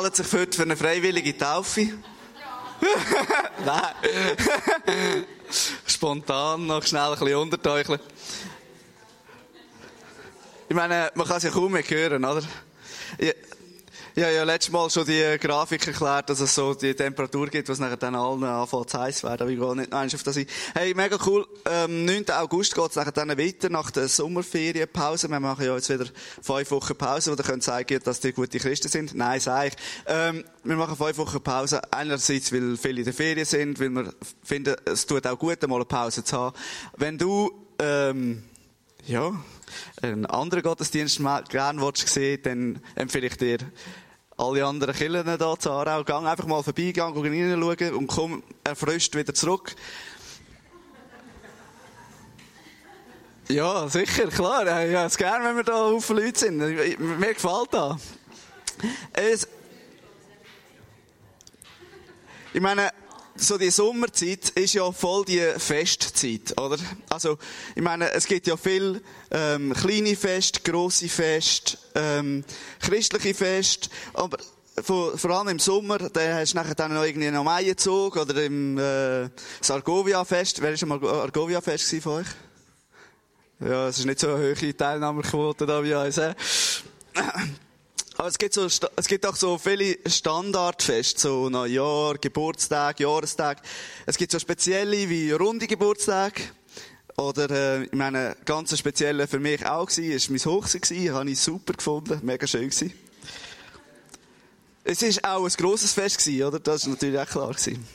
Meldet sich für eine freiwillige Taufe? Nein. Spontan noch schnell ein bisschen unterteucheln. Ich meine, man kann es ja kaum mehr hören, oder? Ja. Ich habe ja letztes Mal schon die Grafik erklärt, dass es so die Temperatur gibt, was nachher dann allen anfängt zu heiß werden. Aber ich gehe nicht noch auf das ein. Hey, mega cool. Ähm, 9. August geht es nachher dann weiter nach der Sommerferienpause. Wir machen ja jetzt wieder fünf Wochen Pause, wo ihr könnt sagen, dass die gute Christen sind. Nein, sage ich. Ähm, wir machen fünf Wochen Pause. Einerseits, weil viele in der Ferien sind, weil wir finden, es tut auch gut, mal eine Pause zu haben. Wenn du, ähm, ja, einen anderen Gottesdienst gerne sehen, dann empfehle ich dir, alle anderen Killen hier zu Aarau, gang einfach mal vorbei, gang reinschauen und komm erfrischt wieder zurück. Ja, sicher, klar. Ich habe es gerne, wenn wir da auf Leute sind. Mir gefällt das. Es ich meine, so die Sommerzeit ist ja voll die Festzeit, oder? Also, ich meine, es gibt ja viel ähm, kleine Fest, grosse Fest, ähm, christliche Fest, aber vor, vor allem im Sommer, da hast du nachher dann noch irgendwie noch Maienzug oder im äh, Argovia-Fest. Wer war mal Argovia-Fest von euch? Ja, es ist nicht so eine hohe Teilnahmequote da wie uns. Äh? Aber es gibt so, es gibt auch so viele Standardfeste, so Neujahr, Geburtstag, Jahrestag. Es gibt so spezielle wie runde Geburtstage. Oder, äh, ich meine, ganz spezielle für mich auch gewesen, ist mein Hochzeit habe ich super gefunden, mega schön gewesen. Es ist auch ein grosses Fest gewesen, oder? Das ist natürlich auch klar gewesen.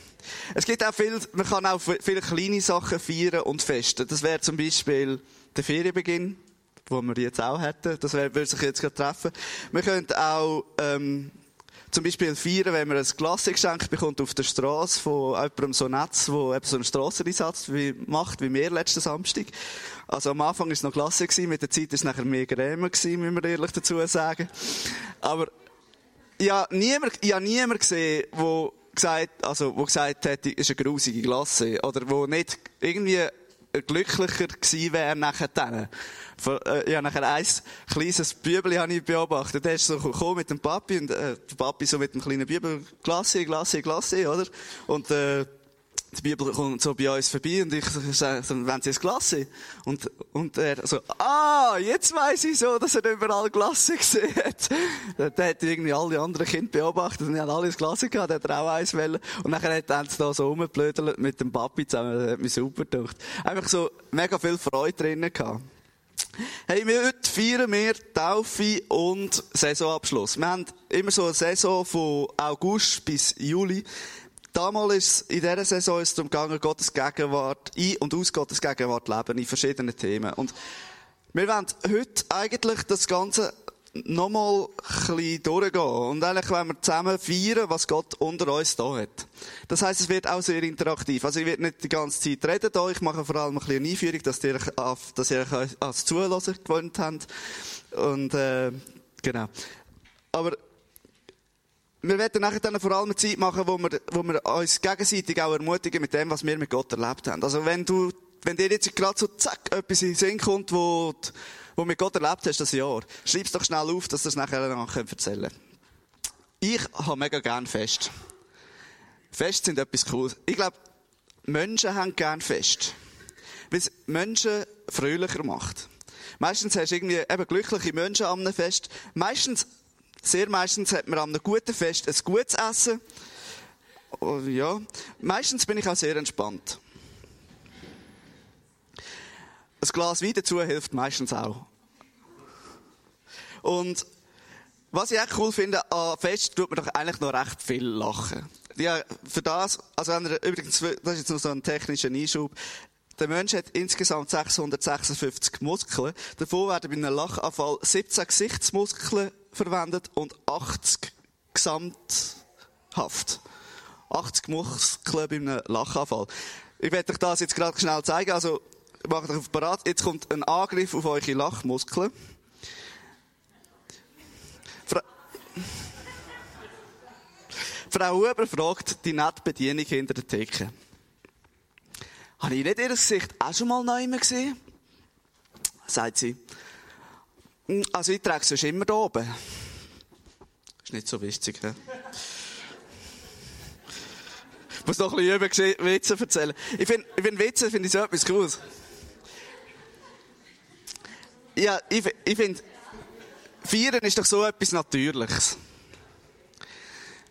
Es gibt auch viel, man kann auch viele kleine Sachen feiern und festen. Das wäre zum Beispiel der Ferienbeginn wo wir jetzt auch hätten. Das würde sich jetzt gerade treffen. Wir könnten auch, ähm, zum Beispiel feiern, wenn man ein Klassengeschenk bekommt auf der Straße von jemandem so Netz, wo eben so einen Strasseneinsatz macht, wie wir letzten Samstag. Also am Anfang war es noch klasse gewesen, mit der Zeit ist es nachher mehr Grämer gewesen, müssen wir ehrlich dazu sagen. Aber, habe niemand, ich habe niemand gesehen, wo gesagt, also, wo gesagt hat, ist eine grusige Klasse. Oder wo nicht irgendwie glücklicher gewesen wäre nachher dann. Äh, ja, nachher ein kleines Bübeli habe beobachtet. Der ist so gekommen mit dem Papi und äh, der Papi so mit dem kleinen Bübel, Glasse, Glasse, Glasse, oder? Und äh, die Bibel kommt so bei uns vorbei und ich sage, wenn sie es Glasse? Und, und er so, ah, jetzt weiss ich so, dass er überall Glasse gesehen hat. Der hat irgendwie alle anderen Kinder beobachtet und die haben alle das Glasse gehabt, der hat auch eins wollen. Und nachher hat sie da so rumgeblödelt mit dem Papi zusammen, das hat mich super gedacht. Einfach so mega viel Freude drinnen gehabt. Hey, wir heute feiern wir Taufe und Saisonabschluss. Wir haben immer so eine Saison von August bis Juli. Damals ist in dieser Saison ist es darum gegangen, Gottes Gegenwart, ein- und aus Gottes Gegenwart leben, in verschiedenen Themen. Und wir wollen heute eigentlich das Ganze nochmal ein bisschen durchgehen. Und eigentlich wollen wir zusammen feiern, was Gott unter uns da hat. Das heisst, es wird auch sehr interaktiv. Also ich werde nicht die ganze Zeit reden da. Ich mache vor allem ein bisschen eine Einführung, dass ihr dass ihr euch als Zuhörer gewöhnt habt. Und, äh, genau. Aber wir werden nachher dann vor allem eine Zeit machen, wo wir, wo wir uns gegenseitig auch ermutigen mit dem, was wir mit Gott erlebt haben. Also wenn du, wenn dir jetzt gerade so zack, etwas in den Sinn kommt, wo, wo mit Gott erlebt hast, das Jahr, schreib's doch schnell auf, dass du es nachher nachher erzählen kannst. Ich habe mega gern Fest. Fest sind etwas Cooles. Ich glaube, Menschen haben gern Fest. Weil es Menschen fröhlicher macht. Meistens hast du irgendwie eben glückliche Menschen am Fest. Meistens sehr meistens hat man an einem guten Fest ein gutes Essen. Oh, ja. Meistens bin ich auch sehr entspannt. Ein Glas Wein dazu hilft meistens auch. Und was ich echt cool finde, an Fest tut man doch eigentlich noch recht viel lachen. Ja, für das, also wenn er, übrigens, das ist jetzt noch so ein technischer Einschub, der Mensch hat insgesamt 656 Muskeln. Davon werden bei einem Lachanfall 17 Gesichtsmuskeln verwendet und 80 gesamthaft. 80 Muskeln bei einem Lachanfall. Ich werde euch das jetzt gerade schnell zeigen. Also, macht euch auf parat. Jetzt kommt ein Angriff auf eure Lachmuskeln. Fra Frau Huber fragt die nette Bedienung hinter der Theke. Habe ich nicht ihr Gesicht auch schon mal neu gesehen? Sagt sie. Hm, also ich trage es immer da oben. Ist nicht so wichtig, hä? Ich muss noch ein bisschen über Witze erzählen. Ich finde, find Witze finde ich so etwas Cooles. Ja, ich, ich finde, Feiern ist doch so etwas Natürliches.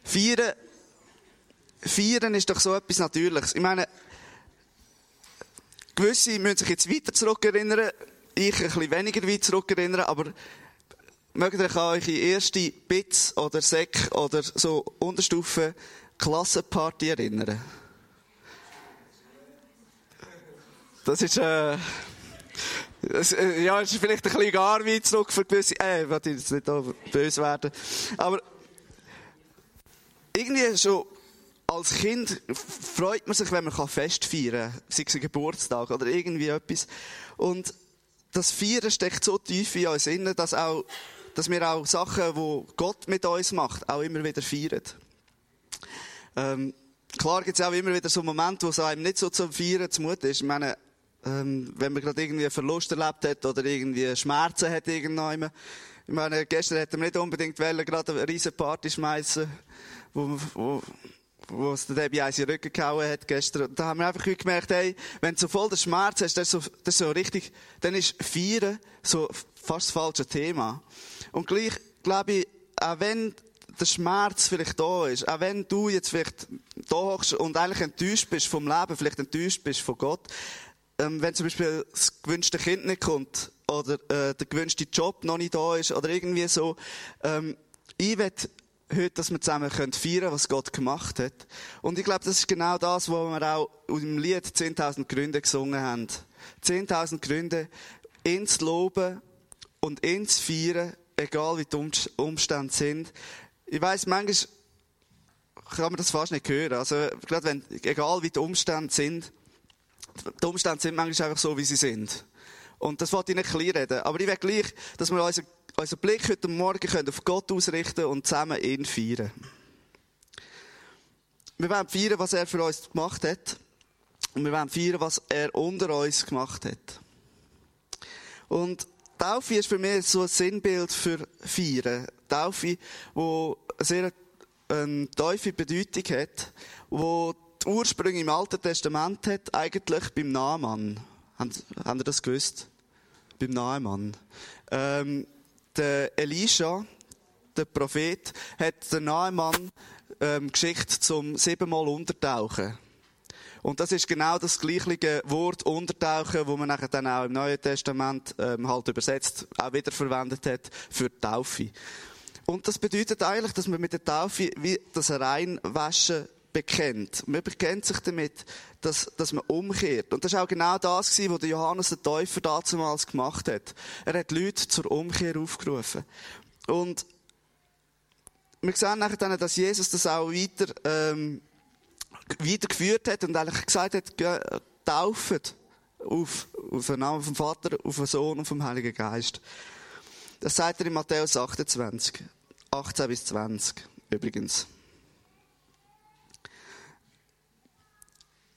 Feiern, Feiern ist doch so etwas Natürliches. Ich meine, gewisse müssen sich jetzt weiter zurückerinnern, ich ein bisschen weniger weit zurückerinnern, aber mögt ihr euch an eure erste Bits oder Sek oder so Unterstufen Klassenparty erinnern? Das ist, äh, das, äh, ja, ist vielleicht ein bisschen gar weit zurück für gewisse, äh, ich will jetzt nicht böse werden. Aber, irgendwie schon, als Kind freut man sich, wenn man Fest feiern kann. Sei es ein Geburtstag oder irgendwie etwas. Und das Feiern steckt so tief in uns innen, dass auch, dass wir auch Sachen, die Gott mit uns macht, auch immer wieder feiern. Ähm, klar gibt es auch immer wieder so Momente, wo es einem nicht so zum Feiern zumute ist. Ich meine, ähm, wenn man gerade irgendwie einen Verlust erlebt hat oder irgendwie Schmerzen hat irgendwann. Ich meine, gestern hätten wir nicht unbedingt wollen, gerade eine riesen Party schmeißen, wo, wo, wo es der Debbie in den Rücken gehauen hat gestern. Da haben wir einfach gemerkt, hey, wenn du so voll den Schmerz hast, das ist so, das ist so richtig, dann ist Feiern so fast das falsche Thema. Und gleich, glaube ich, auch wenn der Schmerz vielleicht da ist, auch wenn du jetzt vielleicht da hochst und eigentlich enttäuscht bist vom Leben, vielleicht enttäuscht bist von Gott, ähm, wenn zum Beispiel das gewünschte Kind nicht kommt oder äh, der gewünschte Job noch nicht da ist oder irgendwie so, ähm, ich will heute, dass wir zusammen feiern können, was Gott gemacht hat. Und ich glaube, das ist genau das, was wir auch im Lied 10.000 Gründe gesungen haben. 10.000 Gründe, ins Loben und ins Feiern, egal wie die Umstände sind. Ich weiss, manchmal kann man das fast nicht hören. Also, gerade wenn, egal wie die Umstände sind, die Umstände sind manchmal einfach so, wie sie sind. Und das wollte ich nicht kleinreden. Aber ich will gleich, dass wir unseren, unseren Blick heute Morgen können auf Gott ausrichten und zusammen ihn feiern. Wir wollen feiern, was er für uns gemacht hat. Und wir wollen feiern, was er unter uns gemacht hat. Und Taufe ist für mich so ein Sinnbild für Feiern. Taufe, wo sehr eine tiefe Bedeutung hat, wo die Ursprünge im Alten Testament hat, eigentlich beim Naaman. Haben, haben ihr das gewusst? Beim Naaman. Ähm, der Elisha, der Prophet, hat den Naaman ähm, geschickt zum siebenmal Untertauchen. Und das ist genau das gleiche Wort Untertauchen, wo man nachher dann auch im Neuen Testament ähm, halt übersetzt, auch wieder verwendet hat für die Taufe. Und das bedeutet eigentlich, dass man mit der Taufe wie das Reinwaschen bekennt. Man bekennt sich damit, dass, dass man umkehrt. Und das war auch genau das, was der Johannes der Täufer damals gemacht hat. Er hat Leute zur Umkehr aufgerufen. Und wir sehen nachher dann, dass Jesus das auch weiter, ähm, weitergeführt hat und eigentlich gesagt hat, tauft auf, auf den Namen vom Vater, auf den Sohn und vom Heiligen Geist. Das sagt er in Matthäus 28, 18 bis 20 übrigens.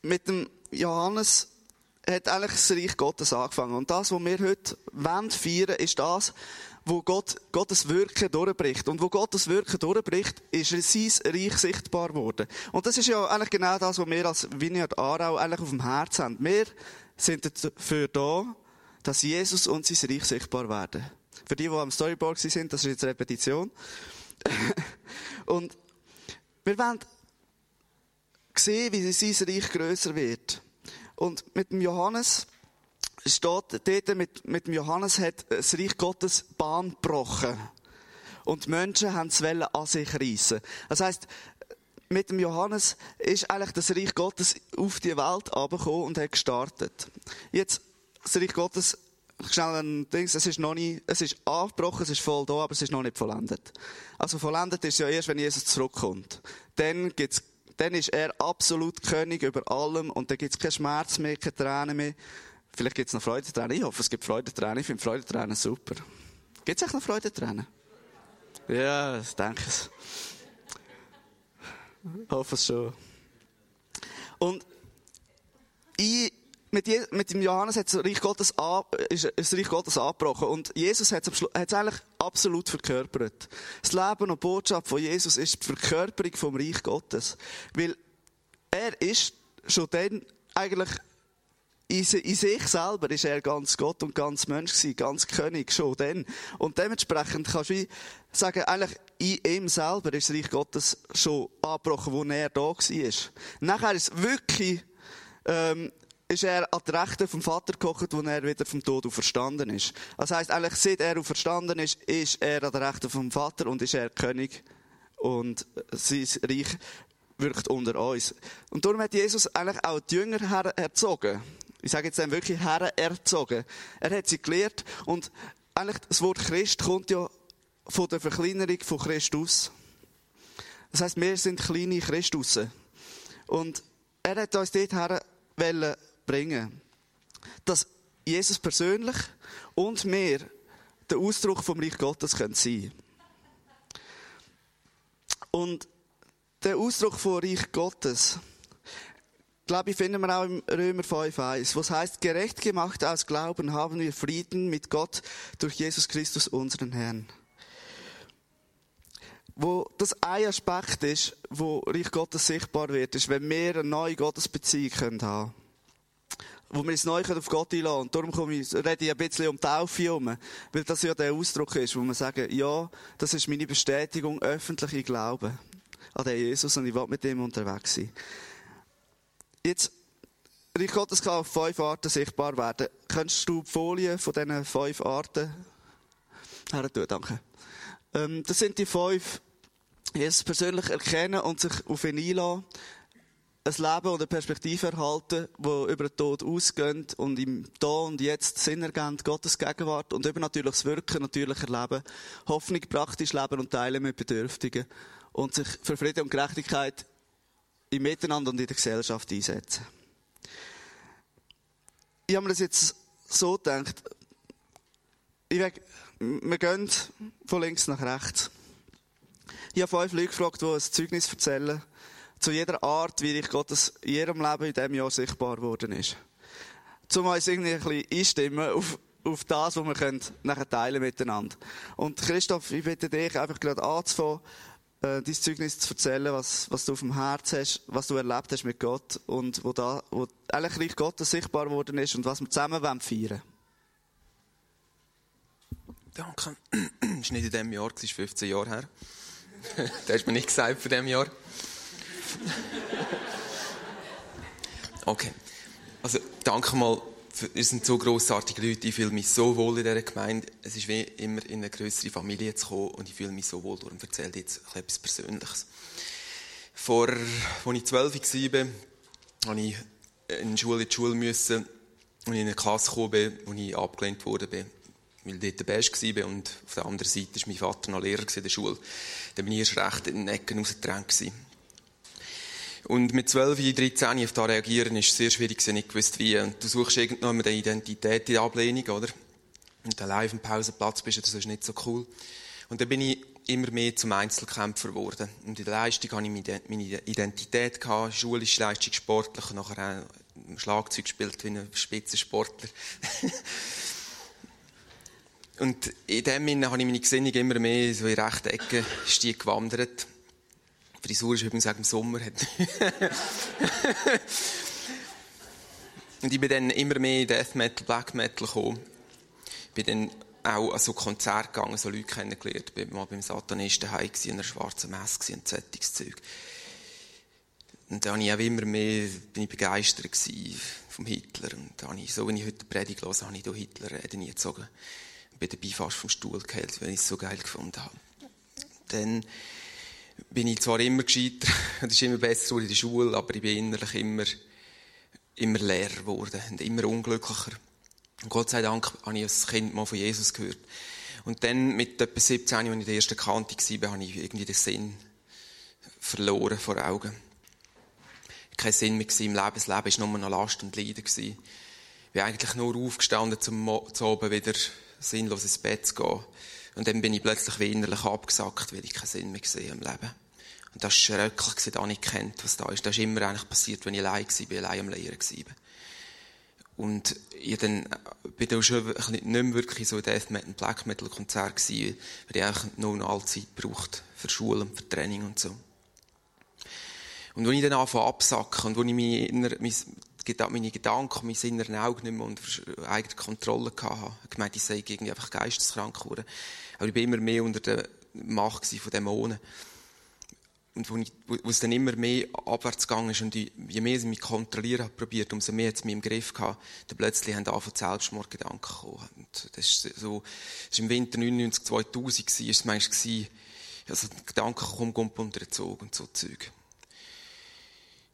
Mit dem Johannes hat eigentlich das Reich Gottes angefangen. Und das, was wir heute feiern wollen, ist das, wo Gott, Gottes Wirken durchbricht. Und wo Gottes Wirken durchbricht, ist sein Reich sichtbar geworden. Und das ist ja eigentlich genau das, was wir als Vineyard Aarau eigentlich auf dem Herzen haben. Wir sind dafür da, dass Jesus und sein Reich sichtbar werden. Für die, die am Storyboard sind, das ist jetzt Repetition. und wir wollen sehen, wie sein Reich grösser wird. Und mit dem Johannes steht dort, mit, mit dem Johannes hat das Reich Gottes Bahn gebrochen. Und die Menschen haben es an sich reissen. Das heisst, mit dem Johannes ist eigentlich das Reich Gottes auf die Welt abgekommen und hat gestartet. Jetzt, das Reich Gottes, schnell ein Ding, es ist noch nicht, es ist abgebrochen, es ist voll da, aber es ist noch nicht vollendet. Also vollendet ist es ja erst, wenn Jesus zurückkommt. Dann gibt's dann ist er absolut König über allem und dann gibt es keinen Schmerz mehr, keine Tränen mehr. Vielleicht gibt es noch Freudentränen. Ich hoffe, es gibt Freudentränen. Ich finde Freudentränen super. Gibt es echt noch Freudentränen? Ja, ich denke es. Ich hoffe es schon. Und ich, mit, Je mit dem Johannes hat das Reich Gottes, an, ist das Reich Gottes angebrochen. Und Jesus hat es eigentlich absolut verkörpert. Das Leben und Botschaft von Jesus ist die Verkörperung vom Reich Gottes. Weil er ist schon dann eigentlich in, sich selber ist er ganz Gott und ganz Mensch gewesen, ganz König schon dann. Und dementsprechend kannst du sagen, eigentlich in ihm selber ist das Reich Gottes schon angebrochen, wo er da war. Nachher ist wirklich, ähm, ist er an der Rechte vom Vater gekocht, wo er wieder vom Tod verstanden ist. Das heisst, eigentlich, seit er verstanden ist, ist er an der Rechte vom Vater und ist er König. Und sein Reich wirkt unter uns. Und darum hat Jesus eigentlich auch die Jünger erzogen. Ich sage jetzt dann wirklich her erzogen. Er hat sie gelehrt und eigentlich das Wort Christ kommt ja von der Verkleinerung von Christus. Das heißt, wir sind kleine Christusse. Und er hat uns dorthin bringen dass Jesus persönlich und wir der Ausdruck vom Reich Gottes sein können. Und der Ausdruck von Reich Gottes, glaube ich, finden wir auch im Römer 5,1, was heißt, gerecht gemacht aus Glauben haben wir Frieden mit Gott durch Jesus Christus, unseren Herrn. Wo das ein Aspekt ist, wo Reich Gottes sichtbar wird, ist, wenn wir eine neue Gottesbeziehung haben können wo wir uns neu auf Gott einladen Und darum komme ich, rede ich ein bisschen um Taufe herum. Weil das ja der Ausdruck ist, wo wir sagen, ja, das ist meine Bestätigung, öffentliche Glauben an den Jesus und ich will mit ihm unterwegs sein. Jetzt, Reich Gottes kann auf fünf Arten sichtbar werden. Könntest du die Folie von diesen fünf Arten her tun? Danke. Ähm, das sind die fünf, Jesus persönlich erkennen und sich auf ihn einladen. Ein Leben oder Perspektive erhalten, wo über den Tod ausgeht und im Da und Jetzt Sinn ergeben, Gottes Gegenwart und über natürliches Wirken, natürlich erleben, Hoffnung praktisch leben und teilen mit Bedürftigen und sich für Frieden und Gerechtigkeit im Miteinander und in der Gesellschaft einsetzen. Ich habe mir das jetzt so gedacht, ich weg, wir gehen von links nach rechts. Ich habe fünf Leute gefragt, die ein Zeugnis erzählen, zu jeder Art, wie ich Gottes in ihrem Leben in diesem Jahr sichtbar geworden ist. Zum uns irgendwie ein bisschen einstimmen auf, auf das, was wir nachher teilen miteinander. Und Christoph, ich bitte dich einfach gerade anzufangen, äh, dein Zeugnis zu erzählen, was, was du auf dem Herz hast, was du erlebt hast mit Gott und wo da, wo eigentlich Gottes sichtbar geworden ist und was wir zusammen feiern wollen. Danke. Das war nicht in diesem Jahr, das ist 15 Jahre her. das hast du mir nicht gesagt für diesem Jahr. Okay. Also, danke mal es sind so grossartige Leute, ich fühle mich so wohl in dieser Gemeinde. Es ist wie immer in eine größere Familie zu kommen und ich fühle mich so wohl. Darum erzähle ich jetzt etwas Persönliches. Vor, als ich zwölf war, musste ich in die Schule, in die Schule müssen und in eine Klasse gekommen wo ich abgelehnt wurde, weil ich dort der Beste war und auf der anderen Seite war mein Vater noch Lehrer in der Schule. Dann bin ich erst recht in den Ecken rausgedrängt. Und mit 12, 13 auf das reagieren ist sehr schwierig, ich nicht gewusst wie. Und du suchst irgendwann eine Identität in der Ablehnung, oder? Und allein auf dem Pausenplatz bist du, das ist nicht so cool. Und dann bin ich immer mehr zum Einzelkämpfer geworden. Und in der Leistung hatte ich meine Identität, gehabt, schulische Leistung, sportlich, nachher auch Schlagzeug gespielt wie ein Spitzensportler. und in dem Sinne habe ich meine Gesinnung immer mehr so in rechte Ecke gewandert. Frisur ist übrigens auch im Sommer. und ich bin dann immer mehr in Death Metal, Black Metal gekommen. Ich bin dann auch an so Konzerte gegangen, so Leute kennengelernt. Ich war mal beim Satanisten heim in einer schwarzen Messe und Zettungszeug. Und dann ich auch immer mehr, bin ich begeistert vom Hitler. Und habe ich, so wie ich heute die Predigt höre, habe ich da Hitler reden gezogen. Und bin dabei fast vom Stuhl gehalten, weil ich es so geil gefunden habe. Dann bin ich zwar immer gescheiter, es ist immer besser in der Schule, aber ich bin innerlich immer, immer leerer geworden und immer unglücklicher. Und Gott sei Dank habe ich als Kind mal von Jesus gehört. Und dann, mit etwa 17, als ich in der ersten Kante war, habe ich irgendwie den Sinn verloren vor Augen. Kein Sinn mehr im Leben. Das Leben war nur noch Last und Leiden. Ich bin eigentlich nur aufgestanden, um zu oben wieder sinnlos ins Bett zu gehen. Und dann bin ich plötzlich wie innerlich abgesackt, weil ich keinen Sinn mehr gesehen im Leben. Und das war schrecklich, da nicht kennt, was da ist. Das ist immer eigentlich passiert, wenn ich allein war, allein am Lehren war. Und ich dann, äh, bin dann schon nicht mehr wirklich so ein Death Metal, Black Metal Konzert gewesen, weil ich eigentlich noch eine Allzeit braucht für Schule und für Training und so. Und wenn ich dann anfange absacken und wo ich meine, inner, meine Gedanken, mein inneren Auge nicht mehr unter eigener Kontrolle hatte, ich gemeint, ich sei irgendwie einfach geisteskrank geworden. Aber ich bin immer mehr unter der Macht von Dämonen und wo, ich, wo, es dann immer mehr abwärts gegangen ist und ich, je mehr ich mich kontrollieren habe probiert, umso mehr es mich im Griff gehabt, dann plötzlich haben angefangen Selbstmordgedanken gekommen. Und das ist so, das ist im Winter 99, 2000 gewesen, ist es manchmal gewesen, also Gedanken kommen unter den Zug und so Zeug.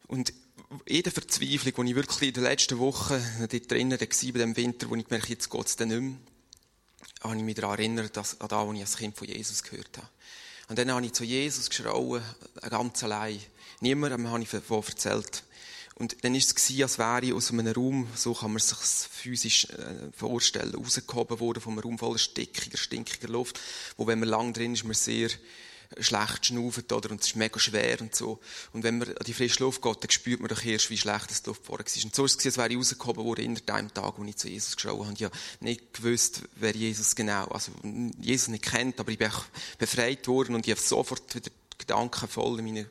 Und jede Verzweiflung, die ich wirklich in den letzten Wochen dort drinnen war, bei dem Winter, wo ich gemerkt jetzt geht es dann nicht mehr, habe ich mich daran erinnert, dass, an das, was ich als Kind von Jesus gehört habe. Und dann habe ich zu Jesus geschrauen, ganz allein. Niemandem habe ich davon erzählt. Und dann war es, als wäre ich aus einem Raum, so kann man sich physisch äh, vorstellen, rausgehoben worden von einem Raum voller stickiger, stinkiger Luft, wo, wenn man lang drin ist, man sehr schlecht schnauft, oder? Und es ist mega schwer und so. Und wenn man an die frische Luft geht, dann spürt man doch erst, wie schlecht das die Luft vorher war. Und so ist es, als wäre ich rausgekommen worden in dem Tag, wo ich zu Jesus geschaut habe. Ich habe nicht gewusst, wer Jesus genau, also Jesus nicht kennt, aber ich bin befreit worden und ich habe sofort wieder Gedanken voll in meiner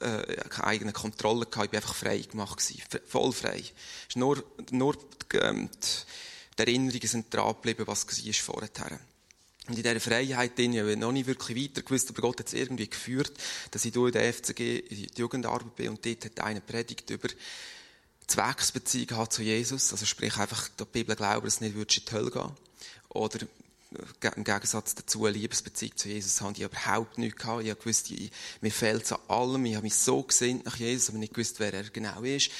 äh, eigenen Kontrolle gehabt. Ich bin einfach frei gemacht gewesen. Voll frei. Es ist nur, nur die, ähm, die Erinnerungen sind dran geblieben, was war vorher. Und in dieser Freiheit drin, ich noch nicht wirklich weiter gewusst, aber Gott hat es irgendwie geführt, dass ich hier in der FCG in die Jugendarbeit bin und dort hat einer predigt über Zwecksbeziehung hat zu Jesus. Also sprich einfach, die Bibel glauben, dass du nicht in die Hölle gehen Oder im Gegensatz dazu eine Liebesbeziehung zu Jesus habe ich überhaupt nichts gehabt. Ich habe gewusst, ich, mir fehlt es an allem. Ich habe mich so gesinnt nach Jesus, aber nicht gewusst, wer er genau ist.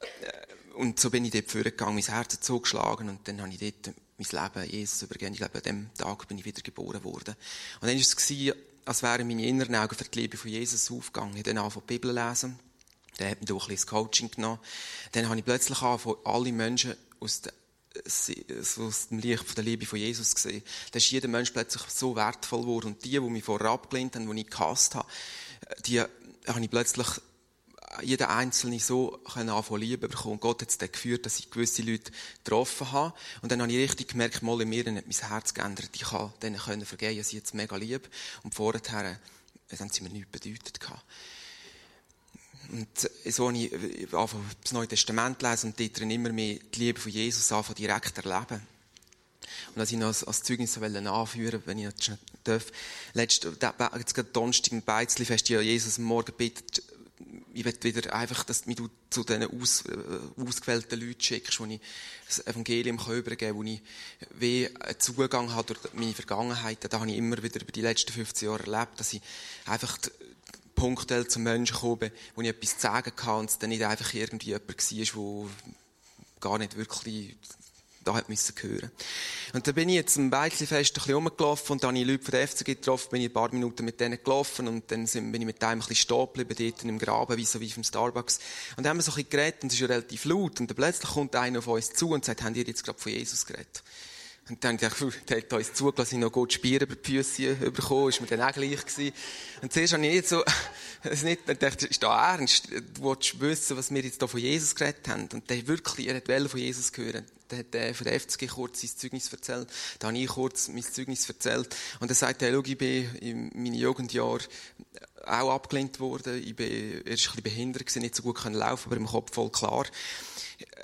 Äh, und so bin ich dort vorgegangen, mein Herz zugeschlagen und dann habe ich dort mein Leben Jesus übergeben. Ich glaube, an dem Tag bin ich wieder geboren worden. Und dann war es, als wären meine inneren Augen für die Liebe von Jesus aufgegangen. Ich habe dann angefangen, die Bibel zu lesen. Dann hat auch ein bisschen Coaching genommen. Dann habe ich plötzlich angefangen, alle Menschen aus, der, aus dem Licht von der Liebe von Jesus gesehen. Dann ist jeder Mensch plötzlich so wertvoll geworden. Und die, die mich vorher abgelehnt haben, die ich gehasst habe, die habe ich plötzlich jeder Einzelne so anfangen lieben bekommen. Gott hat es dann geführt, dass ich gewisse Leute getroffen habe. Und dann habe ich richtig gemerkt, mal in mir hat mein Herz geändert. Ich kann denen können vergeben, ich sie jetzt mega lieb. Und vorher äh, haben sie mir nichts bedeutet. Und so habe ich angefangen, das Neue Testament lesen und dort immer mehr die Liebe von Jesus anfangen direkt erleben. Und dass ich noch als, als Zeugnis anführen wenn ich das darf. Letztes, jetzt gerade Donnerstag im Beizli-Fest, ja Jesus am Morgen bittet, ich will wieder einfach, dass du zu diesen aus, äh, ausgewählten Leuten schickst, wo ich das Evangelium übergeben kann, wo ich wie einen Zugang habe durch meine Vergangenheit. Da habe ich immer wieder über die letzten 15 Jahre erlebt, dass ich einfach punktuell zum Menschen komme, wo ich etwas sagen kann und es dann nicht einfach irgendwie jemand war, der gar nicht wirklich da hat müssen hören. Und da bin ich jetzt am Beichli-Fest ein bisschen rumgelaufen und dann habe ich Leute von der FCG getroffen, bin ich ein paar Minuten mit denen gelaufen und dann bin ich mit einem ein bisschen stehen geblieben, dort im Graben, wie so wie vom Starbucks. Und dann haben wir so ein bisschen geredet und es ist ja relativ laut und dann plötzlich kommt einer auf uns zu und sagt, haben ihr jetzt gerade von Jesus geredet? Und dann dachte ich, der hat uns zugelassen, ich noch gut Spieren über die Füße bekommen, ist mir dann auch gleich gewesen. Und zuerst habe ich nicht so, es nicht, dann dachte ich, ist da ernst? Du willst wissen, was wir jetzt hier von Jesus geredet haben? Und der wirklich, er hat von Jesus hören. Der hat der von der FCG kurz sein Zeugnis erzählt. Da habe ich kurz mein Zeugnis erzählt. Und er sagt, hey, ich bin in meinen Jugendjahren auch abgelehnt worden. Ich bin erst ein bisschen behindert nicht so gut können laufen, aber im Kopf voll klar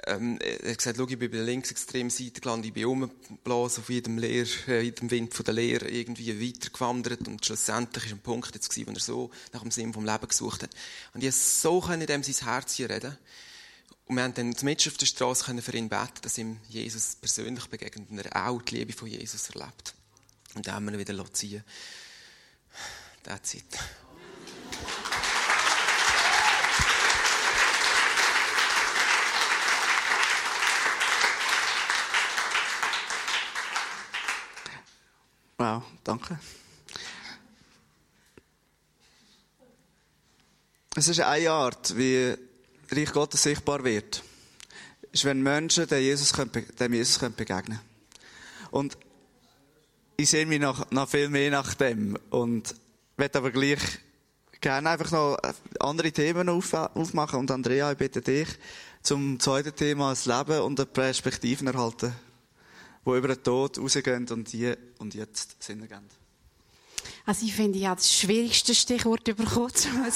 ähm, er hat gesagt, ich bin bei der linksextremen Seite gelandet, ich bin umgeblasen auf jedem, Lehr, äh, jedem Wind von der Lehre irgendwie weitergewandert und schlussendlich ist ein Punkt jetzt gewesen, wo er so nach dem Sinn vom Leben gesucht hat. Und ich so in dem sein Herz hier reden. Und wir haben dann mit auf der Straße für ihn beten, dass ihm Jesus persönlich begegnet und er auch die Liebe von Jesus erlebt. Und dann haben wir ihn wieder ziehen That's it. Wow, danke. Es ist eine Art, wie Reich Gottes sichtbar wird. Ist, wenn Menschen dem Jesus, dem Jesus begegnen können. Und ich sehe mich noch, noch viel mehr nach dem. Und werde aber gleich gerne einfach noch andere Themen aufmachen. Und Andrea, ich bitte dich, zum zweiten Thema, das Leben und die Perspektiven erhalten, die über den Tod rausgehen und hier und jetzt Sinn ergeben. Also ich finde, ich habe das schwierigste Stichwort bekommen, um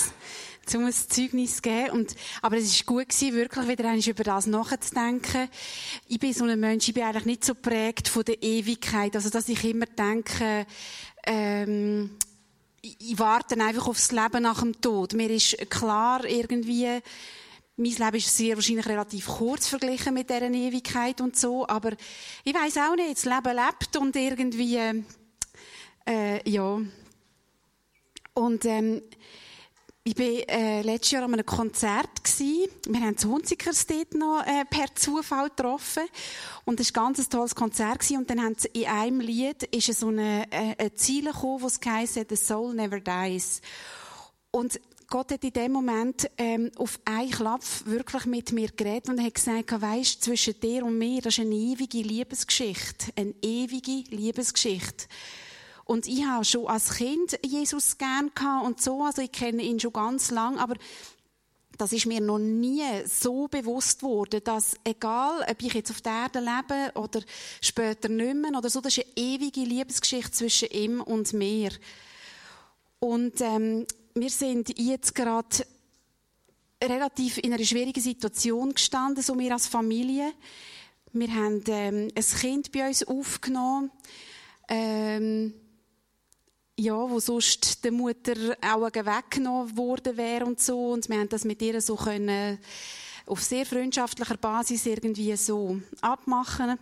um ein Zeugnis zu geben. Und, aber es war gut gewesen, wirklich wieder einmal über das nachzudenken. Ich bin so ein Mensch, ich bin eigentlich nicht so prägt von der Ewigkeit. Also, dass ich immer denke, ähm, ich warte einfach aufs Leben nach dem Tod. Mir ist klar, irgendwie, mein Leben ist sehr wahrscheinlich relativ kurz verglichen mit dieser Ewigkeit und so, aber ich weiß auch nicht, das Leben lebt und irgendwie, äh, ja. Und ähm, ich war äh, letztes Jahr an einem Konzert. Gewesen. Wir haben die Hunzikers dort noch äh, per Zufall getroffen. Und es war ein ganz tolles Konzert. Gewesen. Und dann haben sie in einem Lied ist so eine, äh, eine Ziele gekommen, wo es «The soul never dies». Und Gott hat in dem Moment ähm, auf einen Klapf wirklich mit mir geredet und hat gesagt, weisst, zwischen dir und mir, das ist eine ewige Liebesgeschichte. Eine ewige Liebesgeschichte. Und ich habe schon als Kind Jesus gern gehabt und so, also ich kenne ihn schon ganz lang, aber das ist mir noch nie so bewusst worden, dass egal, ob ich jetzt auf der Erde lebe oder später nicht mehr oder so, das ist eine ewige Liebesgeschichte zwischen ihm und mir. Und ähm, wir sind jetzt gerade relativ in einer schwierigen Situation gestanden, so wir als Familie. Wir haben ähm, ein Kind bei uns aufgenommen. Ähm, ja, wo sonst der Mutter auch weggenommen worden wäre und so. Und wir haben das mit ihr so können, auf sehr freundschaftlicher Basis irgendwie so abmachen.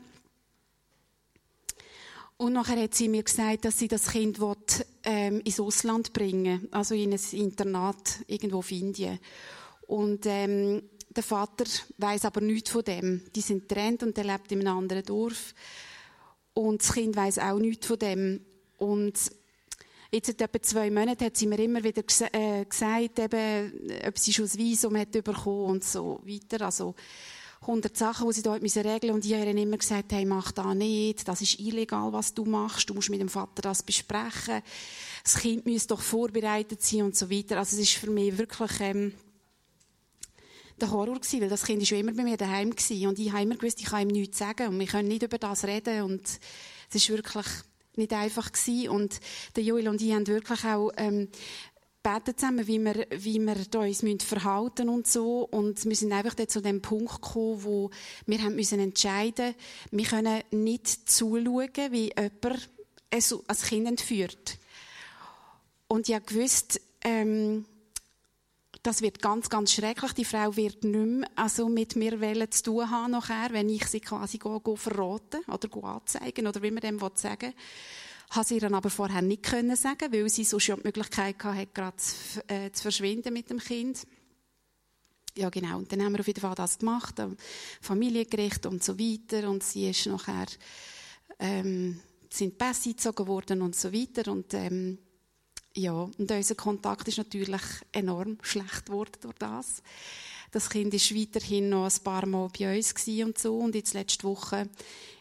Und nachher hat sie mir gesagt, dass sie das Kind will, ähm, ins Ausland bringen also in ein Internat irgendwo auf Indien. Und ähm, der Vater weiß aber nichts von dem. Die sind getrennt und er lebt in einem anderen Dorf. Und das Kind weiß auch nichts von dem. Und Jetzt seit etwa zwei Monaten hat sie mir immer wieder äh, gesagt, eben, ob sie schon ein Visum hat bekommen und so weiter. Also, 100 Sachen, die sie dort regeln müssen. Und ich habe ihnen immer gesagt, hey, mach das nicht. Das ist illegal, was du machst. Du musst mit dem Vater das besprechen. Das Kind muss doch vorbereitet sein und so weiter. Also, es ist für mich wirklich, ähm, der Horror gewesen, weil das Kind ist schon immer bei mir daheim gewesen. Und ich habe immer gewusst, ich kann ihm nichts sagen. Und wir können nicht über das reden. Und es ist wirklich, nicht einfach gewesen. Und der Joel und ich haben wirklich auch, ähm, beten zusammen, wie wir, wie wir da uns müssen verhalten und so. Und wir sind einfach zu dem Punkt gekommen, wo wir haben müssen entscheiden, wir können nicht zuschauen, wie jemand ein Kind entführt. Und ich habe gewusst, ähm, das wird ganz, ganz schrecklich. Die Frau wird nicht mehr also mit mir zu tun haben nachher, wenn ich sie quasi go, go verraten oder anzeigen oder wie man dem sagen will. Habe sie dann aber vorher nicht können sagen, weil sie so schon die Möglichkeit hatte, gerade zu, äh, zu verschwinden mit dem Kind. Ja, genau. Und dann haben wir auf jeden Fall das gemacht, am Familiengericht und so weiter. Und sie ist nachher, ähm, sind Pässe gezogen worden und so weiter. Und, ähm, ja, und unser Kontakt ist natürlich enorm schlecht geworden durch das. Das Kind ist weiterhin noch ein paar Mal bei uns und so. Und jetzt letzte Woche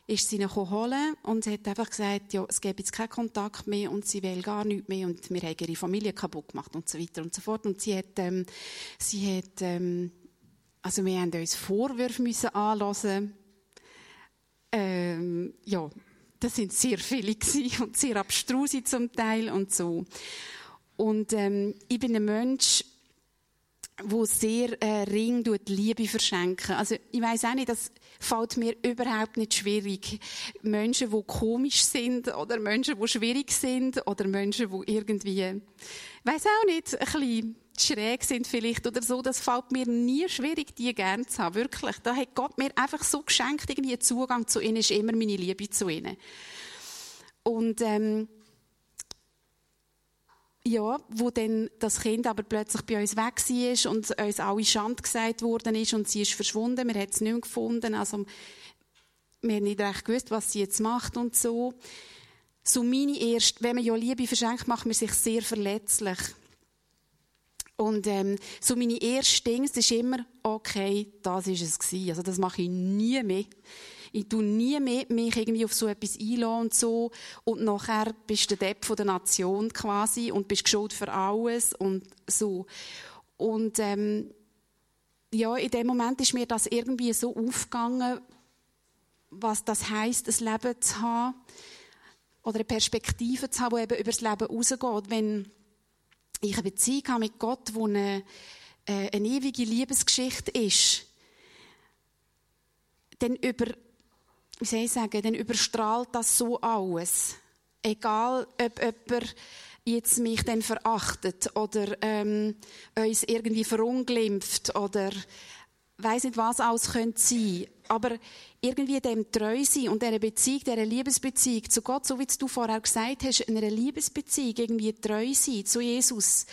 ist sie ihn holen und sie hat einfach gesagt, ja, es gäbe jetzt keinen Kontakt mehr und sie will gar nichts mehr und wir haben ihre Familie kaputt gemacht und so weiter und so fort. Und sie hat, ähm, sie hat, ähm, also wir haben uns Vorwürfe müssen anlassen. Ähm, ja, das sind sehr viele und sehr abstruse zum Teil und so. Und ähm, ich bin ein Mensch, wo sehr äh, ring tut Liebe verschenken. Also ich weiß auch nicht, das fällt mir überhaupt nicht schwierig. Menschen, die komisch sind oder Menschen, die schwierig sind oder Menschen, die irgendwie, weiß auch nicht, ein bisschen schräg sind vielleicht oder so, das fällt mir nie schwierig, die gern zu haben. Wirklich. Da hat Gott mir einfach so geschenkt, irgendwie Zugang zu ihnen ist immer meine Liebe zu ihnen. Und, ähm, ja, wo dann das Kind aber plötzlich bei uns weg war und uns alle Schand gesagt worden ist und sie ist verschwunden, wir haben es nicht mehr gefunden, also wir haben nicht recht gewusst, was sie jetzt macht und so. So meine erste, wenn man ja Liebe verschenkt, macht man sich sehr verletzlich. Und ähm, so meine erste Dinge, ist immer, okay, das ist es gewesen. Also das mache ich nie mehr. Ich tu nie mehr mich irgendwie auf so etwas einlassen und so. Und nachher bist du der Depp von der Nation quasi und bist geschuld für alles und so. Und ähm, ja, in dem Moment ist mir das irgendwie so aufgegangen, was das heißt, ein Leben zu haben oder eine Perspektive zu haben, die eben über das Leben rausgeht. Wenn ich eine Beziehung habe mit Gott, wo eine, äh, eine ewige Liebesgeschichte ist, dann über, wie soll ich sagen, dann überstrahlt das so alles. Egal, ob jemand jetzt mich dann verachtet oder ähm, uns irgendwie verunglimpft oder weiß nicht, was alles könnte sein. Aber irgendwie dem treu sein und dieser Beziehung, dieser Liebesbeziehung zu Gott, so wie du vorher gesagt hast, in einer Liebesbeziehung irgendwie treu sein zu Jesus.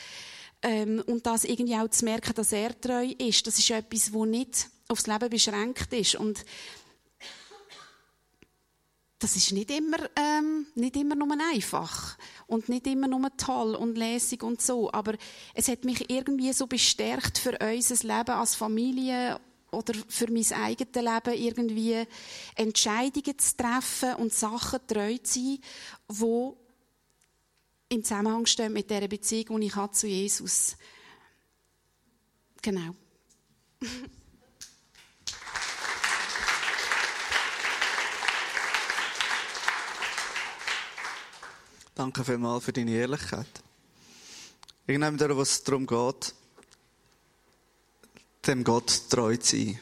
Ähm, und das irgendwie auch zu merken, dass er treu ist, das ist etwas, wo nicht aufs Leben beschränkt ist. Und das ist nicht immer, ähm, nicht immer nur einfach und nicht immer nur toll und lässig und so, aber es hat mich irgendwie so bestärkt für unser Leben als Familie oder für mein eigenes Leben irgendwie Entscheidungen zu treffen und Sachen treu zu sein, die im Zusammenhang stehen mit der Beziehung, die ich zu Jesus. Genau. Danke vielmals für deine Ehrlichkeit. Irgendjemand, wo es darum geht, dem Gott treu zu sein.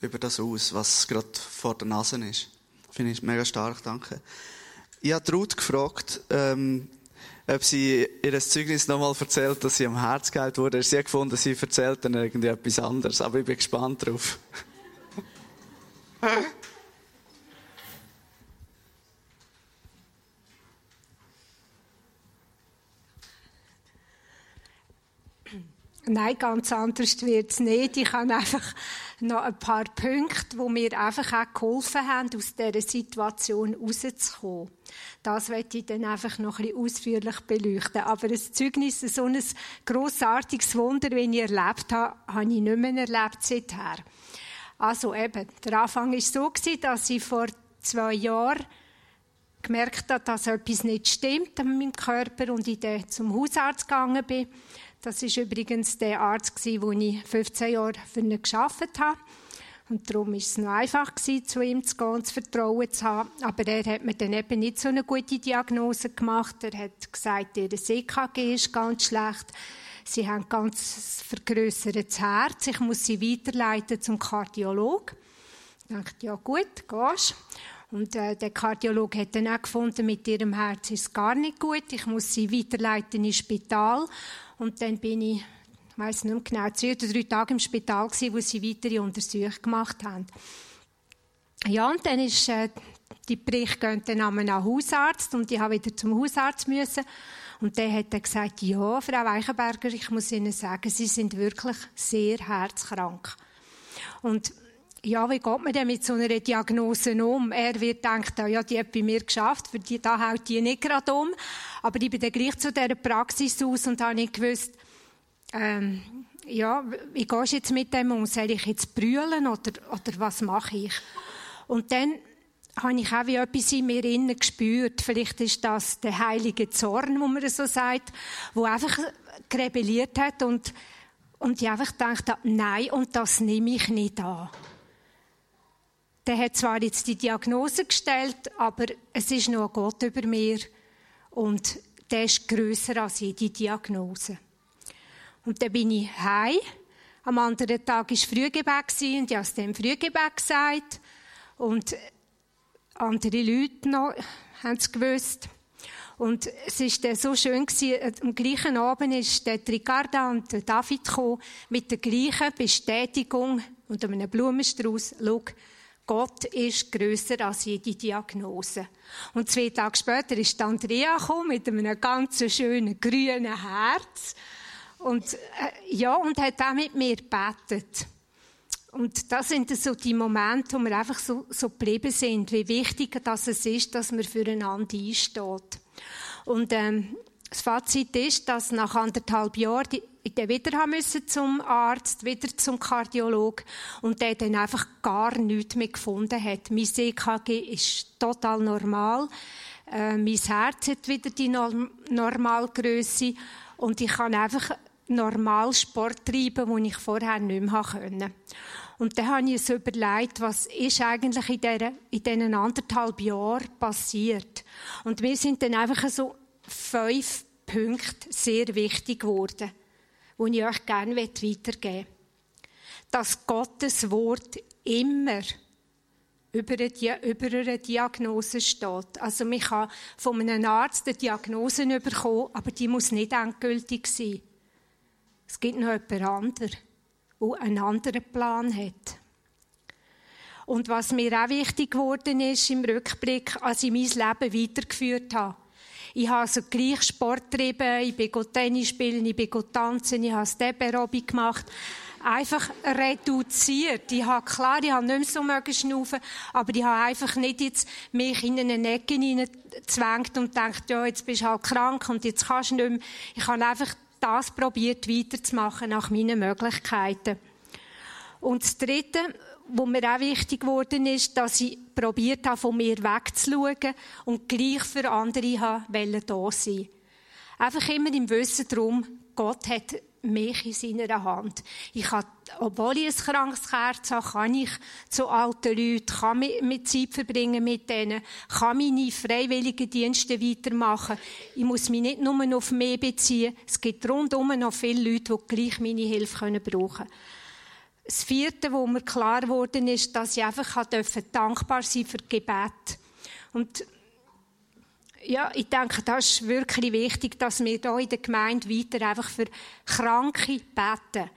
Über das aus, was gerade vor der Nase ist. Finde ich mega stark, danke. Ich habe Ruth gefragt, ähm, ob sie ihr Zeugnis nochmal erzählt, dass sie am Herz geheilt wurde. Sie hat gefunden, sie erzählt dann irgendwie etwas anderes. Aber ich bin gespannt drauf. Nein, ganz anders wird es nicht. Ich habe einfach noch ein paar Punkte, die mir einfach auch geholfen haben, aus dieser Situation rauszukommen. Das werde ich dann einfach noch ein bisschen ausführlich beleuchten. Aber ein Zeugnis, so ein grossartiges Wunder, wie ich erlebt habe, habe ich nicht mehr erlebt seither. Also eben, der Anfang war so, dass ich vor zwei Jahren gemerkt habe, dass etwas nicht stimmt mit meinem Körper und ich dann zum Hausarzt gegangen bin. Das ist übrigens der Arzt, wo ich 15 Jahre für ihn gearbeitet habe. Und darum war es noch einfach, zu ihm zu gehen und zu Vertrauen zu haben. Aber er hat mir dann eben nicht so eine gute Diagnose gemacht. Er hat gesagt, ihr CKG ist ganz schlecht. Sie haben ganz vergrößertes Herz. Ich muss sie weiterleiten zum Kardiologen. Ich dachte, ja gut, gehst. Und äh, der Kardiologe hat dann auch gefunden, mit ihrem Herz ist es gar nicht gut. Ich muss sie weiterleiten ins Spital. Und dann bin ich, ich weiss nicht mehr genau, zwei oder drei Tage im Spital gewesen, wo sie weitere Untersuchungen gemacht haben. Ja, und dann ist, äh, die Bericht gehen dann an einen Hausarzt und ich habe wieder zum Hausarzt müssen. Und der hat dann gesagt, ja, Frau Weichenberger, ich muss Ihnen sagen, Sie sind wirklich sehr herzkrank. Und ja, wie geht man denn mit so einer Diagnose um? Er wird denken, ja, die hat bei mir geschafft, für die, da haut die nicht gerade um. Aber ich bin dann gleich zu dieser Praxis aus und habe nicht gewusst, ähm, ja, wie gehst du jetzt mit dem um? Soll ich jetzt brüllen oder, oder was mache ich? Und dann habe ich auch wie etwas in mir innen gespürt. Vielleicht ist das der heilige Zorn, wo man so sagt, wo einfach rebelliert hat und, und ich einfach gedacht habe, nein, und das nehme ich nicht an. Der hat zwar jetzt die Diagnose gestellt, aber es ist noch Gott über mir und der ist grösser als jede Diagnose. Und dann bin ich heim. Am anderen Tag war Frühgebet und ich habe es dem Frühgebet gesagt. Und andere Leute noch haben es gewusst. Und es war so schön, gewesen. am gleichen Abend ist der Ricarda und der David gekommen, mit der gleichen Bestätigung und einem Blumenstrauß. Schau, Gott ist grösser als jede Diagnose. Und zwei Tage später ist Andrea mit einem ganz schönen grünen Herz. Und, äh, ja, und hat auch mit mir gebetet. Und das sind so die Momente, wo wir einfach so, so geblieben sind, wie wichtig das es ist, dass man füreinander einsteht. Und ähm, das Fazit ist, dass nach anderthalb Jahren ich dann wieder haben müssen zum Arzt, wieder zum Kardiolog und der dann einfach gar nichts mehr gefunden hat. Mein EKG ist total normal. Äh, mein Herz hat wieder die Normalgröße und ich kann einfach normal Sport treiben, den ich vorher nicht mehr konnte. Und dann habe ich es überlegt, was ist eigentlich in, dieser, in diesen anderthalb Jahren passiert. Und mir sind dann einfach so fünf Punkte sehr wichtig geworden, die ich euch gerne weitergeben möchte. Dass Gottes Wort immer über eine, über eine Diagnose steht. Also man kann von einem Arzt eine Diagnose bekommen, aber die muss nicht endgültig sein. Es gibt noch jemand anderen, der einen anderen Plan hat. Und was mir auch wichtig geworden ist im Rückblick, als ich mein Leben weitergeführt habe. Ich habe also gleich Sport getrieben, ich bin Tennis spielen, ich bin tanzen, ich habe Step Aerobic gemacht einfach reduziert. Ich habe klar, ich habe nicht mehr so mögen schnaufen, aber ich habe einfach nicht jetzt mich in eine Ecke hineingezwängt und gedacht, ja, jetzt bist du halt krank und jetzt kannst du nicht mehr. Ich habe einfach das probiert weiterzumachen nach meinen Möglichkeiten. Und das Dritte, was mir auch wichtig geworden ist, dass ich probiert habe, von mir wegzuschauen und gleich für andere habe, da sein. Einfach immer im Wissen darum, Gott hat mich in seiner Hand. Ich kann, obwohl ich ein krankes Herz habe, kann ich zu alten Leuten, kann mit Zeit verbringen mit denen, kann meine freiwilligen Dienste weitermachen. Ich muss mich nicht nur auf mich beziehen. Es gibt rundum noch viele Leute, die gleich meine Hilfe brauchen können. Das vierte, wo mir klar geworden ist, dass ich einfach dankbar sein für Gebet. Und ja, ich denke, das ist wirklich wichtig, dass wir hier in der Gemeinde weiter einfach für Kranke beten.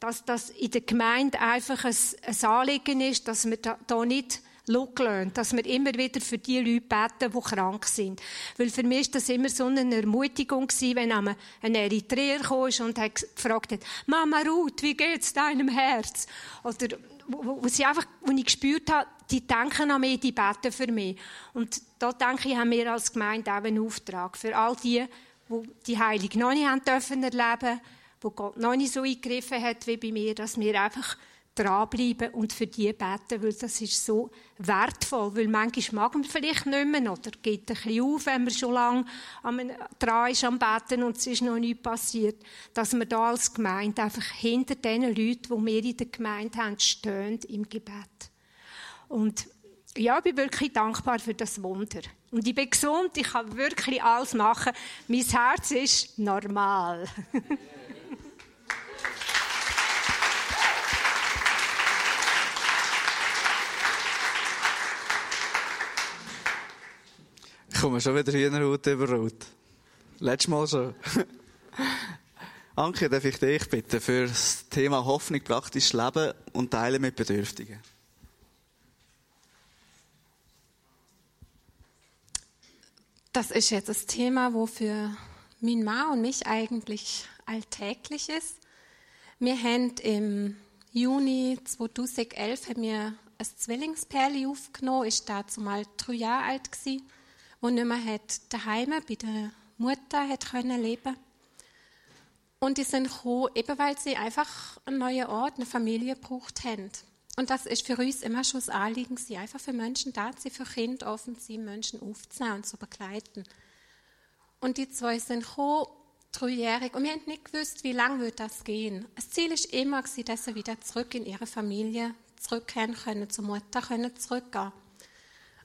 Dass das in der Gemeinde einfach ein, ein Anliegen ist, dass wir da, da nicht lassen, dass wir immer wieder für die Leute beten, die krank sind. Weil für mich ist das immer so eine Ermutigung gewesen, wenn ein Eritreer kam und hat gefragt hat, Mama Ruth, wie geht's deinem Herz? Oder wo, wo, sie einfach, wo ich gespürt habe, die denken an mich, die beten für mich. Und da denke ich, haben wir als Gemeinde auch einen Auftrag für all die, die die Heilung noch nicht haben dürfen erleben, wo Gott noch nicht so eingegriffen hat wie bei mir, dass wir einfach dranbleiben und für die beten, weil das ist so wertvoll, weil manchmal mag man vielleicht nicht mehr oder geht ein bisschen auf, wenn man schon lange dran ist am Beten und es ist noch nichts passiert, dass wir da als Gemeinde einfach hinter den Leuten, die wir in der Gemeinde haben, stehen im Gebet. Und ja, ich bin wirklich dankbar für das Wunder. Und ich bin gesund, ich kann wirklich alles machen. Mein Herz ist normal. Ich komme schon wieder Hühnerhaut über Rot. Letztes Mal schon. Anke, darf ich dich bitten für das Thema Hoffnung, praktisches Leben und Teilen mit Bedürftigen? Das ist jetzt das Thema, wo für mein Mann und mich eigentlich alltäglich ist. Wir haben im Juni 2011 haben wir ein Zwillingspärli aufgenommen, ist dazu mal drei Jahre alt gewesen, wo nicht mehr hat daheim bei der Mutter hat können leben. Und die sind gekommen, eben weil sie einfach einen neuen Ort, eine Familie gebraucht haben. Und das ist für uns immer schon das Anliegen, sie einfach für Menschen da zu für Kinder offen sein, Menschen aufzunehmen und zu begleiten. Und die zwei sind gekommen, dreijährig, und wir haben nicht gewusst, wie lange wird das gehen. Das Ziel ist immer, dass sie wieder zurück in ihre Familie zurückkehren können, zur Mutter können zurückgehen.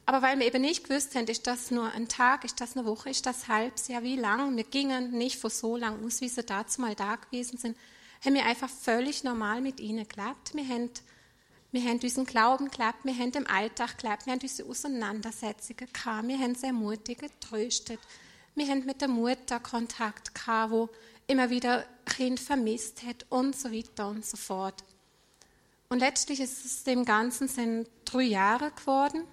Aber weil wir eben nicht gewusst haben, ist das nur ein Tag, ist das eine Woche, ist das halbes Jahr, wie lang, wir gingen nicht von so lang aus, wie sie dazu mal da gewesen sind, haben wir einfach völlig normal mit ihnen gelebt. Wir haben wir haben unseren Glauben gelebt, wir haben im Alltag gelebt, wir haben unsere Auseinandersetzungen gehabt, wir haben sehr mutig getröstet. Wir haben mit der Mutter Kontakt gehabt, wo immer wieder Kind vermisst hat und so weiter und so fort. Und letztlich ist es dem Ganzen sind drei Jahre geworden,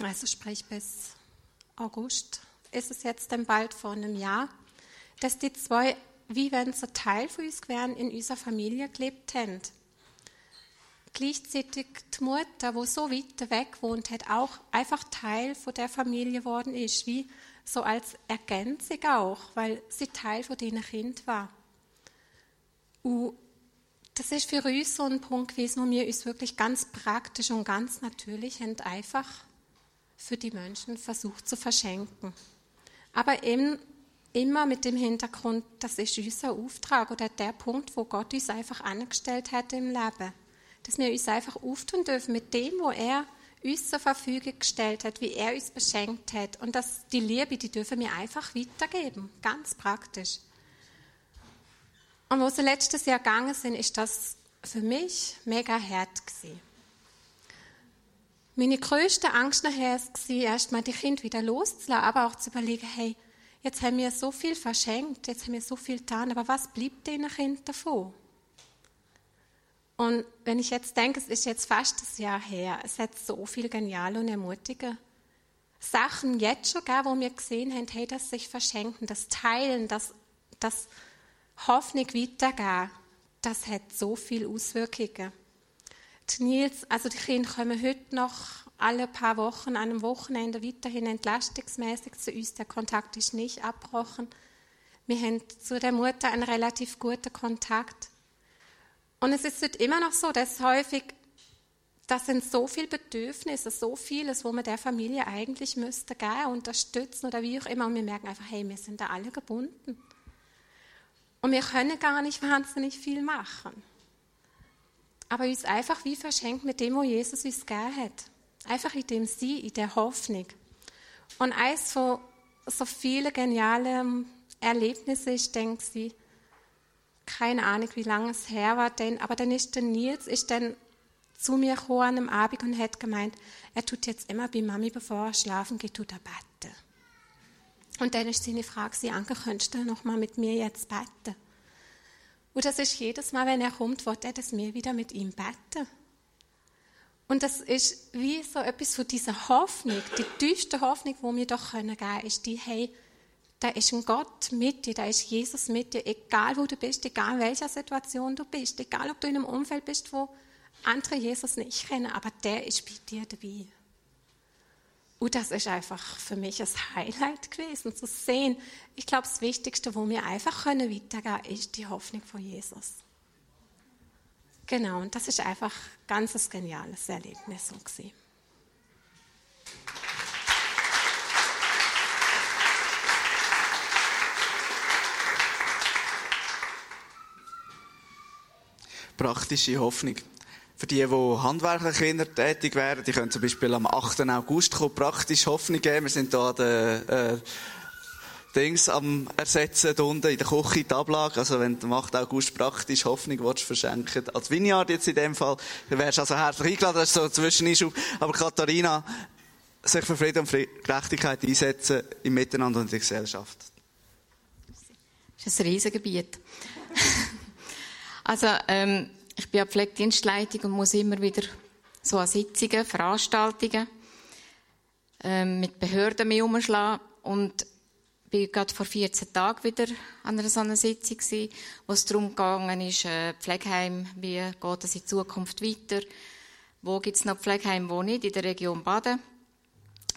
also sprich bis August ist es jetzt dann bald vor einem Jahr, dass die zwei, wie wenn sie Teil von uns wären, in unserer Familie gelebt haben gleichzeitig die Mutter, wo so weit weg wohnt, hat auch einfach Teil von der Familie geworden ist, wie so als Ergänzung auch, weil sie Teil von diesen Kind war. Und das ist für uns so ein Punkt gewesen, wo wir uns wirklich ganz praktisch und ganz natürlich haben einfach für die Menschen versucht zu verschenken. Aber eben immer mit dem Hintergrund, das ist unser Auftrag oder der Punkt, wo Gott uns einfach angestellt hat im Leben. Dass wir uns einfach auftun dürfen mit dem, wo er uns zur Verfügung gestellt hat, wie er uns beschenkt hat. Und dass die Liebe, die dürfen wir einfach weitergeben. Ganz praktisch. Und wo sie letztes Jahr gegangen sind, ist das für mich mega hart gewesen. Meine größte Angst nachher war, erstmal die Kinder wieder loszulassen, aber auch zu überlegen, hey, jetzt haben wir so viel verschenkt, jetzt haben wir so viel getan, aber was blieb den Kind davon? Und wenn ich jetzt denke, es ist jetzt fast das Jahr her, es hat so viel geniale und ermutigende Sachen jetzt schon gegeben, wo wir gesehen haben, hey, das sich verschenken, das Teilen, das, das Hoffnung weitergeben, das hat so viele Auswirkungen. Die Nils, also die Kinder kommen heute noch alle paar Wochen an einem Wochenende weiterhin entlastungsmäßig zu uns. Der Kontakt ist nicht abgebrochen. Wir haben zu der Mutter einen relativ guten Kontakt. Und es ist immer noch so, dass häufig, das sind so viele Bedürfnisse, so vieles, wo man der Familie eigentlich müsste gehen, unterstützen oder wie auch immer. Und wir merken einfach, hey, wir sind da alle gebunden. Und wir können gar nicht wahnsinnig viel machen aber uns einfach wie verschenkt mit dem, wo Jesus uns gegeben hat. Einfach in dem Sie, in der Hoffnung. Und eines von so vielen genialen Erlebnissen ist, denke ich, keine Ahnung, wie lange es her war, denn, aber dann ist der Nils ist dann zu mir gekommen einem Abend und hat gemeint, er tut jetzt immer bei Mami, bevor er schlafen geht, tut er beten. Und dann ist seine Frage, sie Anke, könntest du noch mal mit mir jetzt beten? Und das ist jedes Mal, wenn er kommt, wird er das mir wieder mit ihm beten. Und das ist wie so etwas von dieser Hoffnung, die tiefste Hoffnung, wo wir doch geben können, ist die, hey, da ist ein Gott mit dir, da ist Jesus mit dir, egal wo du bist, egal in welcher Situation du bist, egal ob du in einem Umfeld bist, wo andere Jesus nicht kennen, aber der ist bei dir dabei. Und das ist einfach für mich ein Highlight gewesen, zu sehen. Ich glaube, das Wichtigste, wo wir einfach können weitergehen, ist die Hoffnung von Jesus. Genau, und das ist einfach ein ganz geniales Erlebnis gewesen. Praktische Hoffnung. Für die, die handwerklich Kinder tätig wären, die können zum Beispiel am 8. August kommen, praktisch Hoffnung geben. Wir sind hier an der, äh, Dings am Ersetzen, da unten in der Küche, die Ablage. Also, wenn du am 8. August praktisch Hoffnung willst, verschenken, als Vineyard jetzt in dem Fall, dann wärst du also herzlich eingeladen, das ist so ein Zwischeneinschub. Aber Katharina, sich für Frieden und Gerechtigkeit einsetzen im Miteinander und in der Gesellschaft. Das ist ein Riesengebiet. also, ähm, ich bin ja Pflegedienstleitung und muss immer wieder so an Sitzungen, Veranstaltungen ähm, mit Behörden mehr umschlagen. Und bin gerade vor 14 Tagen wieder an einer so einer Sitzung gewesen, wo es darum ist, äh, Pflegeheim, wie geht es in Zukunft weiter, wo gibt es noch Pflegeheim, wo nicht, in der Region Baden.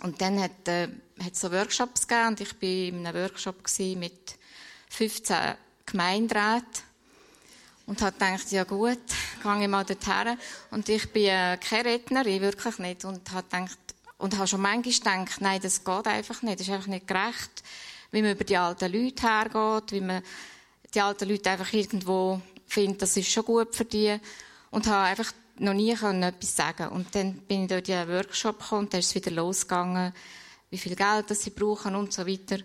Und dann hat äh, es so Workshops gegeben und ich war in einem Workshop mit 15 Gemeinderäten und habe gedacht, ja gut, gehe ich mal dorthin. Und ich bin äh, keine Rednerin, wirklich nicht. Und habe gedacht, und habe schon manchmal gedacht, nein, das geht einfach nicht. Das ist einfach nicht gerecht, wie man über die alten Leute hergeht, wie man die alten Leute einfach irgendwo findet, das ist schon gut für die. Und habe einfach noch nie etwas sagen Und dann bin ich in einen Workshop gekommen und dann ist es wieder losgegangen, wie viel Geld das sie brauchen und so weiter.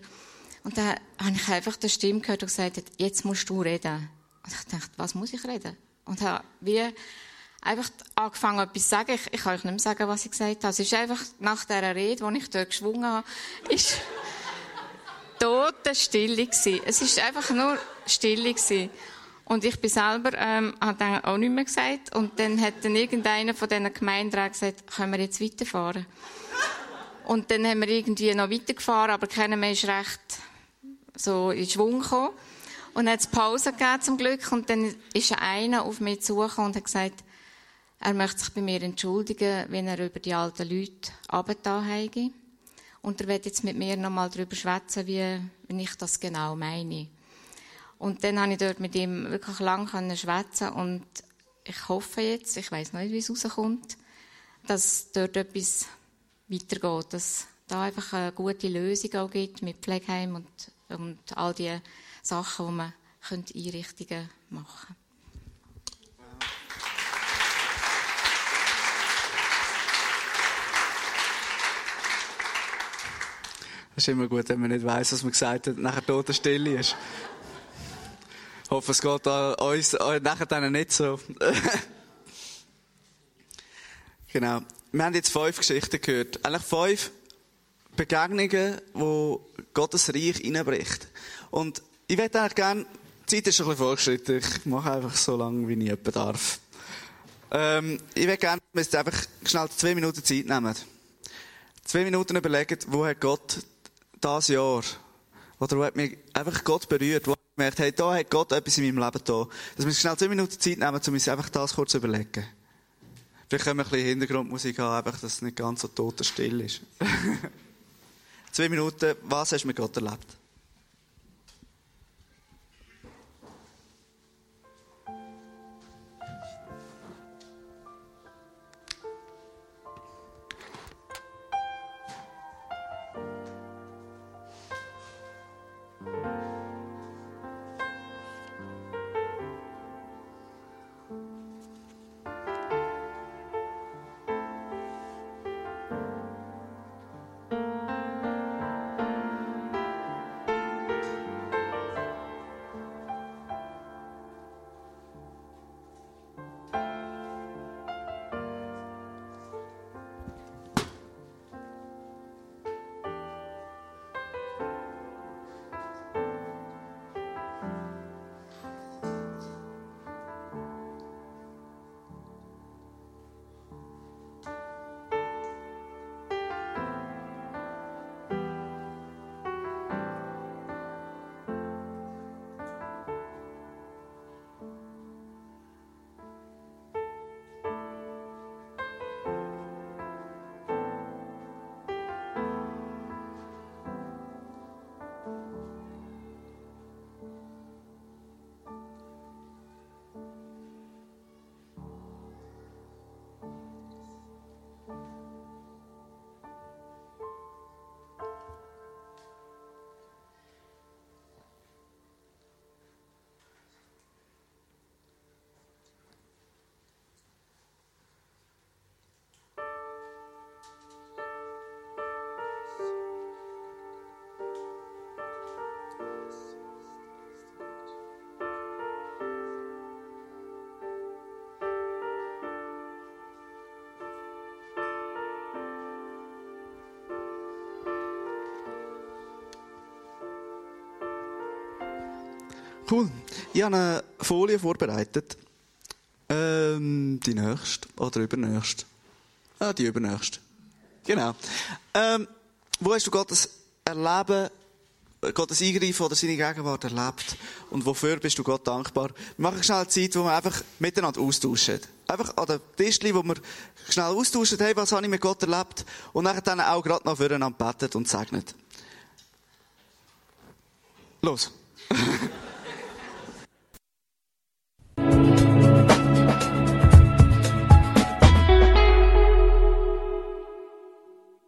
Und dann habe ich einfach die Stimme gehört und gesagt, jetzt musst du reden. Und ich dachte, was muss ich reden? Und habe wie einfach angefangen, etwas zu sagen. Ich, ich kann euch nicht mehr sagen, was ich gesagt habe. Es ist einfach nach dieser Rede, die ich dort geschwungen habe, ist tote Stille gewesen. Es ist einfach nur Stille gewesen. Und ich bin selber, ähm, habe dann auch nicht mehr gesagt. Und dann hat dann irgendeiner von diesen Gemeinderäten gesagt, können wir jetzt weiterfahren? Und dann haben wir irgendwie noch weitergefahren, aber keiner mehr ist recht so in Schwung gekommen. Und dann hat es Pause gegeben, zum Glück. Und dann ist einer auf mich zugekommen und hat gesagt, er möchte sich bei mir entschuldigen, wenn er über die alten Leute abgetan habe. Und er wird jetzt mit mir nochmal darüber schwätzen, wie, wie ich das genau meine. Und dann habe ich dort mit ihm wirklich lang schwätzen und ich hoffe jetzt, ich weiß nicht, wie es rauskommt, dass dort etwas weitergeht, dass da einfach eine gute Lösung auch gibt mit Pflegeheim und und all die Sachen, wo man Einrichtungen machen können. Es ist immer gut, wenn man nicht weiß, was man gesagt hat, nachher tote Stille ist. Ich hoffe, es geht an uns äh, nachher dann nicht so. genau. Wir haben jetzt fünf Geschichten gehört. Eigentlich fünf Begegnungen, wo Gottes Reich reinbricht. Und ich würde eigentlich gerne, die Zeit ist ein bisschen vorgeschritten, ich mache einfach so lange, wie ich jemand darf. Ähm, ich würde gerne, dass wir einfach schnell zwei Minuten Zeit nehmen. Zwei Minuten überlegen, wo hat Gott das Jahr, oder wo hat mich einfach Gott berührt, wo ich gemerkt hey, da hat Gott etwas in meinem Leben da. Dass wir schnell zwei Minuten Zeit nehmen, um uns einfach das kurz zu überlegen. Vielleicht können wir ein bisschen Hintergrundmusik haben, einfach, dass es nicht ganz so tot und still ist. zwei Minuten, was hast du mit Gott erlebt? Cool. Ich habe eine Folie vorbereitet. Ähm, die nächste oder übernächste? Ah, die übernächste. Genau. Ähm, wo hast du Gottes Erleben, Gottes Eingreifen oder seine Gegenwart erlebt? Und wofür bist du Gott dankbar? Wir machen schnell eine Zeit, wo wir einfach miteinander austauschen. Einfach an den Tischli, wo wir schnell austauschen, hey, was habe ich mit Gott erlebt? Und nachher dann auch gerade noch füreinander betet und segnet. Los.